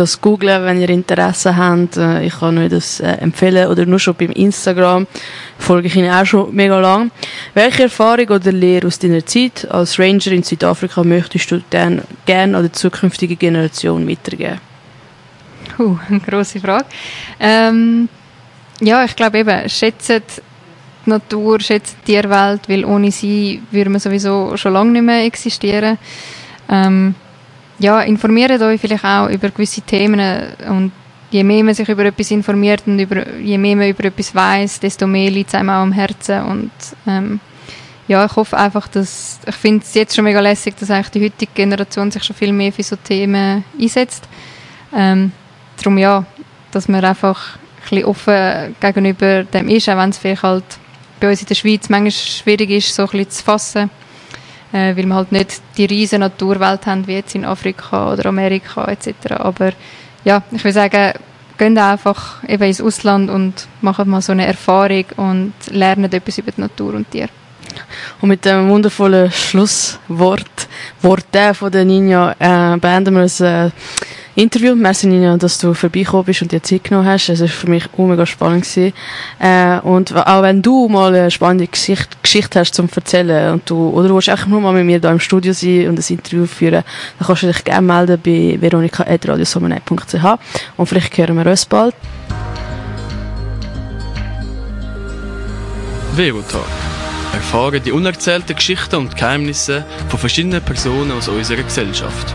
das googlen, wenn ihr Interesse habt. Äh, ich kann euch das äh, empfehlen oder nur schon beim Instagram folge ich Ihnen auch schon mega lang. Welche Erfahrung oder Lehre aus deiner Zeit als Ranger in Südafrika möchtest du denn gerne an die zukünftige Generation weitergeben? Uh, eine grosse Frage. Ähm, ja, ich glaube eben, schätzt die Natur, schätzt die Tierwelt, weil ohne sie würde man sowieso schon lange nicht mehr existieren. Ähm, ja, informiert euch vielleicht auch über gewisse Themen und je mehr man sich über etwas informiert und über, je mehr man über etwas weiß, desto mehr liegt es einem auch am Herzen und ähm, ja, ich hoffe einfach, dass, ich finde es jetzt schon mega lässig, dass eigentlich die heutige Generation sich schon viel mehr für so Themen einsetzt. Ähm, darum ja, dass man einfach ein bisschen offen gegenüber dem ist, auch wenn es vielleicht halt bei uns in der Schweiz manchmal schwierig ist, so ein bisschen zu fassen, äh, weil wir halt nicht die riesen Naturwelt haben, wie jetzt in Afrika oder Amerika etc. Aber ja, ich würde sagen, gehen einfach eben ins Ausland und machen mal so eine Erfahrung und lernen etwas über die Natur und Tiere. Und mit dem wundervollen Schlusswort Worte von der Ninja äh, beenden wir das äh, Interview. Merci Ninja, dass du vorbeigekommen bist und dir Zeit genommen hast. Es war für mich mega spannend. Gewesen. Äh, und auch wenn du mal eine spannende Geschichte, Geschichte hast zum Erzählen und du, oder du willst einfach nur mal mit mir da im Studio sein und ein Interview führen, dann kannst du dich gerne melden bei veronika.radiosommernet.ch und vielleicht hören wir uns bald. Verotalk. Erfahren die unerzählten Geschichten und Geheimnisse von verschiedenen Personen aus unserer Gesellschaft.